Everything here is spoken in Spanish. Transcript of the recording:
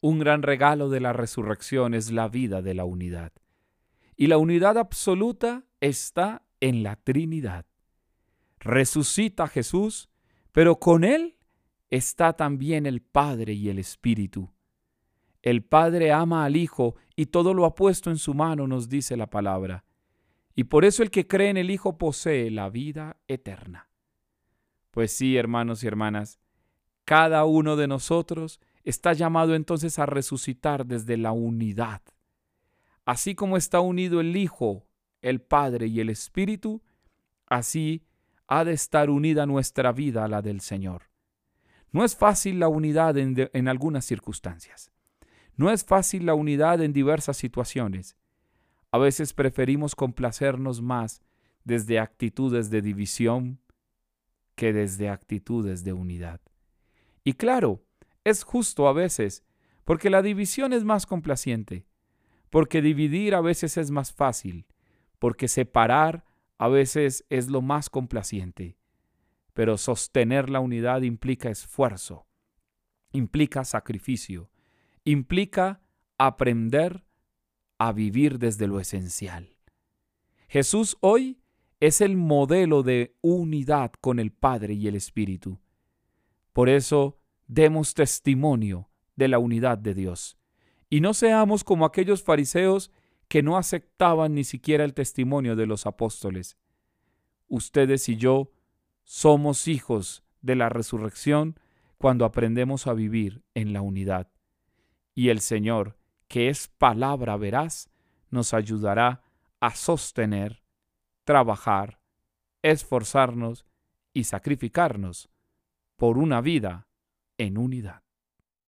Un gran regalo de la resurrección es la vida de la unidad. Y la unidad absoluta está en la Trinidad. Resucita Jesús, pero con Él está también el Padre y el Espíritu. El Padre ama al Hijo y todo lo ha puesto en su mano, nos dice la palabra. Y por eso el que cree en el Hijo posee la vida eterna. Pues sí, hermanos y hermanas, cada uno de nosotros está llamado entonces a resucitar desde la unidad. Así como está unido el Hijo, el Padre y el Espíritu, así ha de estar unida nuestra vida a la del Señor. No es fácil la unidad en, en algunas circunstancias. No es fácil la unidad en diversas situaciones. A veces preferimos complacernos más desde actitudes de división que desde actitudes de unidad. Y claro, es justo a veces, porque la división es más complaciente, porque dividir a veces es más fácil, porque separar a veces es lo más complaciente. Pero sostener la unidad implica esfuerzo, implica sacrificio, implica aprender a vivir desde lo esencial. Jesús hoy es el modelo de unidad con el Padre y el Espíritu. Por eso demos testimonio de la unidad de Dios. Y no seamos como aquellos fariseos que no aceptaban ni siquiera el testimonio de los apóstoles. Ustedes y yo somos hijos de la resurrección cuando aprendemos a vivir en la unidad y el Señor, que es palabra veraz, nos ayudará a sostener, trabajar, esforzarnos y sacrificarnos por una vida en unidad.